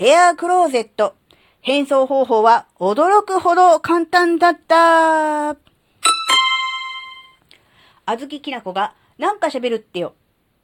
エアークローゼット。変装方法は驚くほど簡単だった。あずききなこがなんか喋るってよ。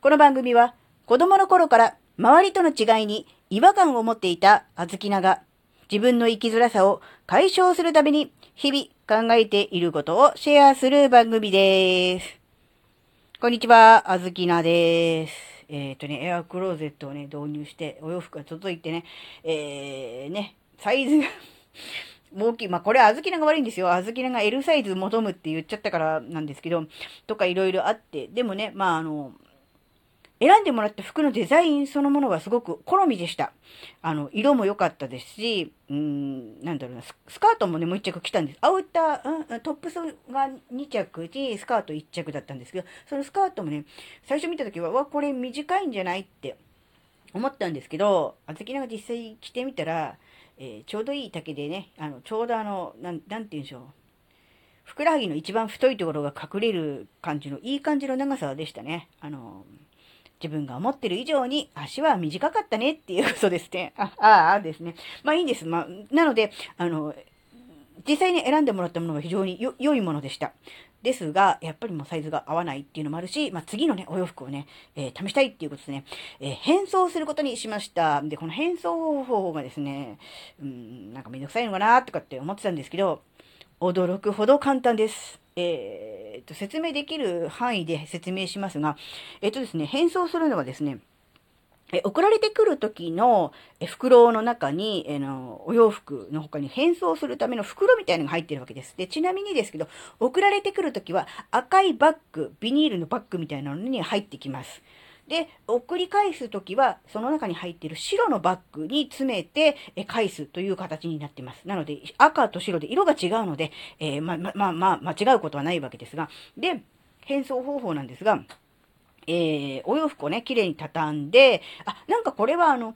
この番組は子供の頃から周りとの違いに違和感を持っていたあずきなが自分の生きづらさを解消するために日々考えていることをシェアする番組です。こんにちは、あずきなです。えっ、とね、エアクローゼットをね、導入して、お洋服が届いてね、えー、ね、サイズが大きい。まあ、これあずきなが悪いんですよ。あずきなが L サイズ求むって言っちゃったからなんですけど、とかいろいろあって、でもね、まあ、あの、選んでもらった服のデザインそのものはすごく好みでした。あの、色も良かったですし、うん、なんだろうな、スカートもね、もう一着着たんです。アウター、うん、トップスが2着に、スカート1着だったんですけど、そのスカートもね、最初見た時は、わ、これ短いんじゃないって思ったんですけど、あずきなが実際着てみたら、えーちょうどいい丈でね、あの、ちょうどあの、なん、なんて言うんでしょう。ふくらはぎの一番太いところが隠れる感じの、いい感じの長さでしたね。あの、自分が思ってる以上に足は短かったねっていうことですね。あ、ああですね。まあいいんです。まあ、なので、あの、実際に選んでもらったものが非常に良いものでした。ですが、やっぱりもうサイズが合わないっていうのもあるし、まあ、次のね、お洋服をね、えー試したいっていうことですね、えー変装することにしました。で、この変装方法がですね、うん、なんかめんどくさいのかなとかって思ってたんですけど、驚くほど簡単です。えーと、説明できる範囲で説明しますが、えっとですね、変装するのはですね、え送られてくる時の袋の中に、えのお洋服の他に変装するための袋みたいなのが入っているわけです。で、ちなみにですけど、送られてくる時は赤いバッグ、ビニールのバッグみたいなのに入ってきます。で、送り返すときは、その中に入っている白のバッグに詰めてえ返すという形になっています。なので、赤と白で色が違うので、えーま、ま、まあ、まあ、間違うことはないわけですが、で、変装方法なんですが、えー、お洋服をね、綺麗に畳んで、あ、なんかこれはあの、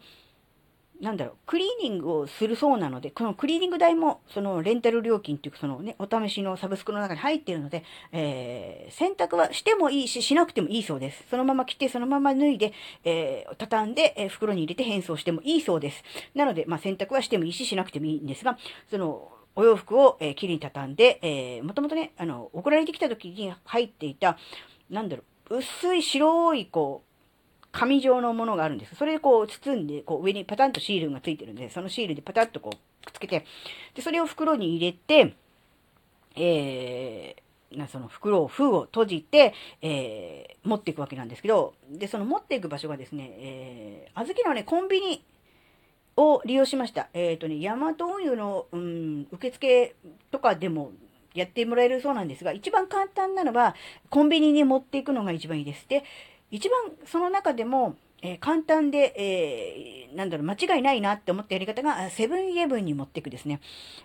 なんだろう、クリーニングをするそうなので、このクリーニング代も、そのレンタル料金っていうか、そのね、お試しのサブスクの中に入っているので、えー、洗濯はしてもいいし、しなくてもいいそうです。そのまま着て、そのまま脱いで、えー、畳んで、えー袋に入れて変装してもいいそうです。なので、まあ、洗濯はしてもいいし、しなくてもいいんですが、その、お洋服を、えー、きれいに畳んで、えー、もともとね、あの、送られてきた時に入っていた、なんだろう、薄い白い、こう、紙状のものがあるんです。それでこう包んで、こう上にパタンとシールがついてるんで、そのシールでパタッとこうくっつけて、で、それを袋に入れて、えー、なその袋を、封を閉じて、えー、持っていくわけなんですけど、で、その持っていく場所がですね、えー、小豆のね、コンビニを利用しました。えっ、とね、ヤマト運輸の、うん、受付とかでもやってもらえるそうなんですが、一番簡単なのは、コンビニに持っていくのが一番いいです。で、一番その中でも、えー簡単で、えーなんだろう、間違いないなって思ったやり方が、セブンイレブンに持っていくですね。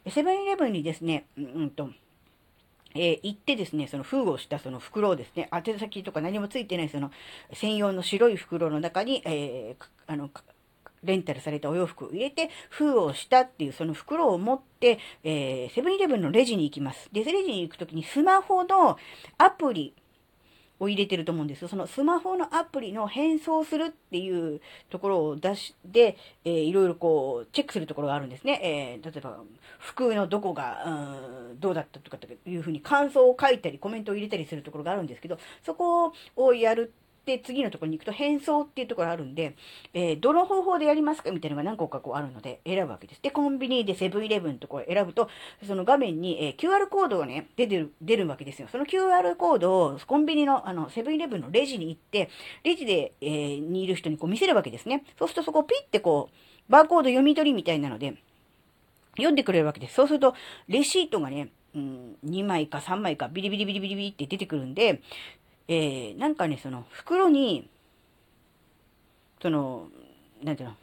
セブンイレブンにですね、うんと、えー行ってですね、その封をしたその袋をですね、宛先とか何もついてないその専用の白い袋の中に、えーあの、レンタルされたお洋服を入れて、封をしたっていうその袋を持って、えーセブンイレブンのレジに行きます。で、レジに行くときにスマホのアプリを入れてると思うんですよ。そのスマホのアプリの変装するっていうところを出して、えーいろいろこう、チェックするところがあるんですね。えー例えば、服のどこが、うん、どうだったとかっていうふうに感想を書いたり、コメントを入れたりするところがあるんですけど、そこをやるって、次のところに行くと変装っていうところがあるんで、えーどの方法でやりますかみたいなのが何個かこうあるので選ぶわけです。で、コンビニでセブンイレブンところ選ぶと、その画面に、えー QR コードがね、出てる、出るわけですよ。その QR コードをコンビニの、あの、セブンイレブンのレジに行って、レジで、えーにいる人にこう見せるわけですね。そうするとそこをピッてこう、バーコード読み取りみたいなので、読んでくれるわけです。そうすると、レシートがね、うん、2枚か3枚かビリビリビリビリビリって出てくるんで、えーなんかね、その袋に、その、なんていうの、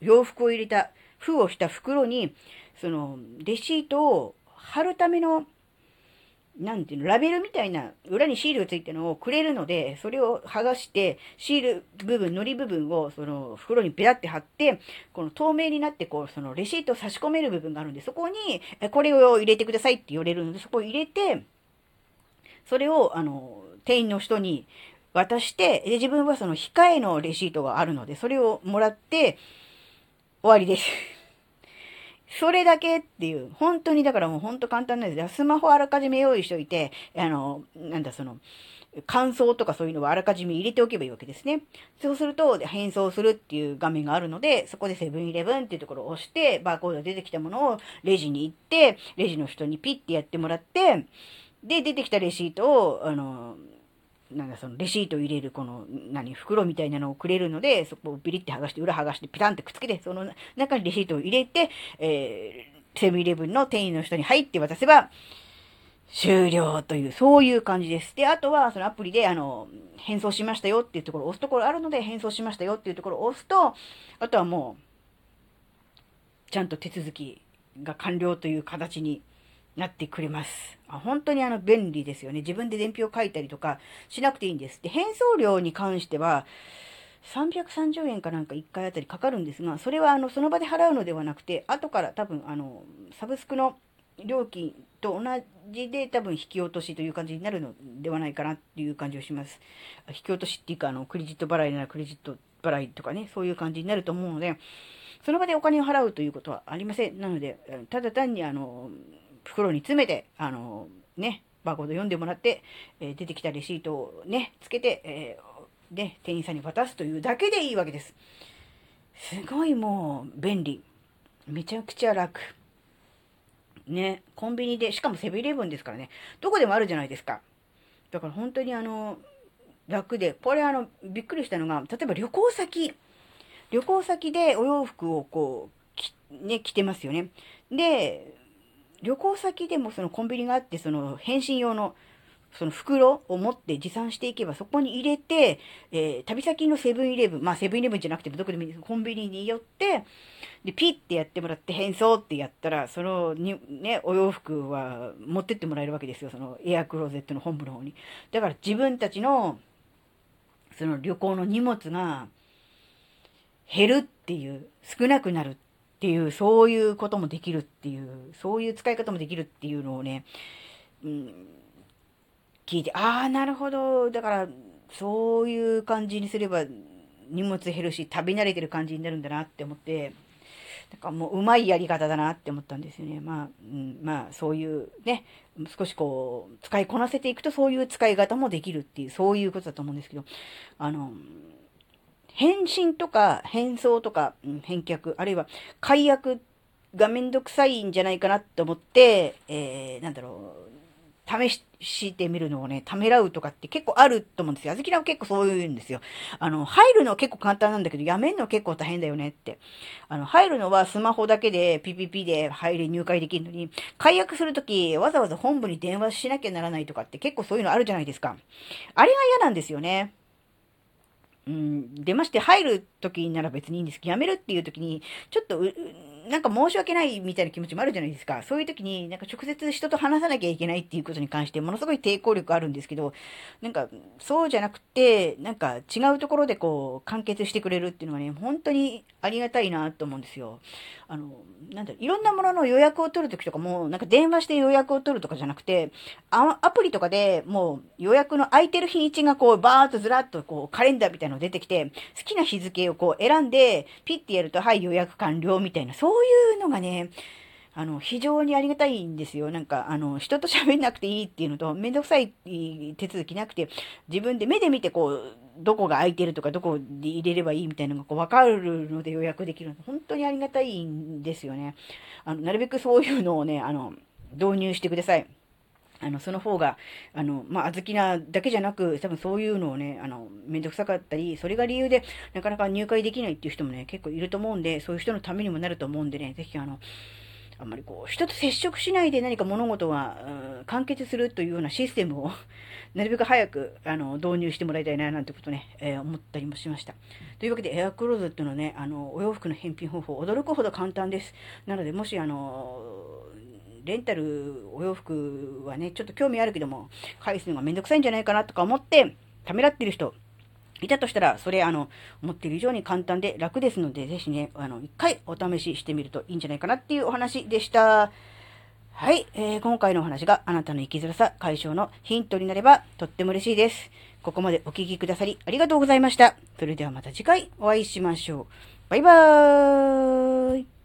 洋服を入れた、封をした袋に、その、レシートを貼るための、なんていうの、ラベルみたいな、裏にシールがついてるのをくれるので、それを剥がして、シール部分、糊部分を、その、袋にペラって貼って、この透明になって、こう、その、レシートを差し込める部分があるんで、そこに、これを入れてくださいって言われるので、そこを入れて、それを、あの、店員の人に渡して、で、自分はその控えのレシートがあるので、それをもらって、終わりです。それだけっていう、本当にだからもう本当簡単なんです。スマホあらかじめ用意しておいて、あの、なんだその、感想とかそういうのはあらかじめ入れておけばいいわけですね。そうすると、変装するっていう画面があるので、そこでセブンイレブンっていうところを押して、バーコードが出てきたものをレジに行って、レジの人にピッてやってもらって、で、出てきたレシートを、あの、なんだそのレシートを入れるこの何袋みたいなのをくれるのでそこをビリって剥がして裏剥がしてピタンってくっつけてその中にレシートを入れて、えー、セブンイレブンの店員の人に入って渡せば終了という、そういう感じです。で、あとは、そのアプリで、あの、変装しましたよっていうところを押すところあるので、変装しましたよっていうところを押すと、あとはもう、ちゃんと手続きが完了という形になってくれます。あ本当にあの、便利ですよね。自分で伝票を書いたりとかしなくていいんです。で、変装料に関しては、330円かなんか1回あたりかかるんですが、それはあの、その場で払うのではなくて、後から多分あの、サブスクの料金と同じで多分引き落としという感じになるのではないかなっていう感じをします。引き落としっていうか、あの、クレジット払いならクレジット払いとかね、そういう感じになると思うので、その場でお金を払うということはありません。なので、ただ単にあの、袋に詰めて、あの、ね、バーコード読んでもらって、えー、出てきたレシートをね、つけて、えー、で、店員さんに渡すというだけでいいわけです。すごいもう便利。めちゃくちゃ楽。ね、コンビニで、しかもセブンイレブンですからね、どこでもあるじゃないですか。だから本当にあの、楽で、これあの、びっくりしたのが、例えば旅行先、旅行先でお洋服をこう、ね、着てますよね。で、旅行先でもそのコンビニがあって、その返信用のその袋を持って持参していけば、そこに入れて、えー、旅先のセブンイレブン、まあセブンイレブンじゃなくてもどこでもいいです。コンビニに寄って、で、ピッてやってもらって変装ってやったら、そのに、ね、お洋服は持ってってもらえるわけですよ。そのエアクローゼットの本部の方に。だから自分たちの、その旅行の荷物が減るっていう、少なくなるっていう、そういうこともできるっていう、そういう使い方もできるっていうのをね、うん聞いて、ああ、なるほど。だから、そういう感じにすれば荷物減るし、食べ慣れてる感じになるんだなって思って、なんかもううまいやり方だなって思ったんですよね。まあ、うん、まあそういうね、少しこう、使いこなせていくとそういう使い方もできるっていう、そういうことだと思うんですけど、あの、返信とか変装とか、うん、返却、あるいは解約がめんどくさいんじゃないかなって思って、えー、なんだろう、試してみるのをね、ためらうとかって結構あると思うんですよ。あずきらは結構そういうんですよ。あの、入るのは結構簡単なんだけど、やめるの結構大変だよねって。あの、入るのはスマホだけで PPP で入り入会できるのに、解約するときわざわざ本部に電話しなきゃならないとかって結構そういうのあるじゃないですか。あれが嫌なんですよね。うん、出まして入る時なら別にいいんです。けど、辞めるっていう時に、ちょっとうなんか申し訳ないみたいな気持ちもあるじゃないですか。そういう時になんか直接人と話さなきゃいけないっていうことに関してものすごい抵抗力あるんですけど、なんかそうじゃなくて、なんか違うところでこう完結してくれるっていうのはね、本当にありがたいなと思うんですよ。あの、なんだろいろんなものの予約を取るときとかも、なんか電話して予約を取るとかじゃなくて、アプリとかでもう予約の空いてる日にちがこうバーっとずらっとこうカレンダーみたいなの出てきて、好きな日付をこう選んで、ピッてやると、はい予約完了みたいな、そうういうのがね、あの、非常にありがたいんですよ。なんか、あの、人と喋んなくていいっていうのと、めんどくさい手続きなくて、自分で目で見てこう、どこが空いてるとか、どこで入れればいいみたいなのがこう分かるので予約できるの、本当にありがたいんですよね。あの、なるべくそういうのをね、あの、導入してください。あの、その方が、あの、まあ、あずきなだけじゃなく、多分そういうのをね、あの、めんどくさかったり、それが理由で、なかなか入会できないっていう人もね、結構いると思うんで、そういう人のためにもなると思うんでね、ぜひあの、あんまりこう、人と接触しないで何か物事が、うん、完結するというようなシステムを なるべく早く、あの、導入してもらいたいな、なんてことね、えー、思ったりもしました。というわけで、エアクローゼットのね、あの、お洋服の返品方法、驚くほど簡単です。なので、もし、あの、レンタルお洋服はね、ちょっと興味あるけども、返すのがめんどくさいんじゃないかなとか思って、ためらってる人、いたとしたら、それ、あの、思ってる以上に簡単で楽ですので、ぜひね、あの、一回お試ししてみるといいんじゃないかなっていうお話でした。はい、えー、今回のお話があなたの生きづらさ解消のヒントになればとっても嬉しいです。ここまでお聴きくださりありがとうございました。それではまた次回お会いしましょう。バイバーイ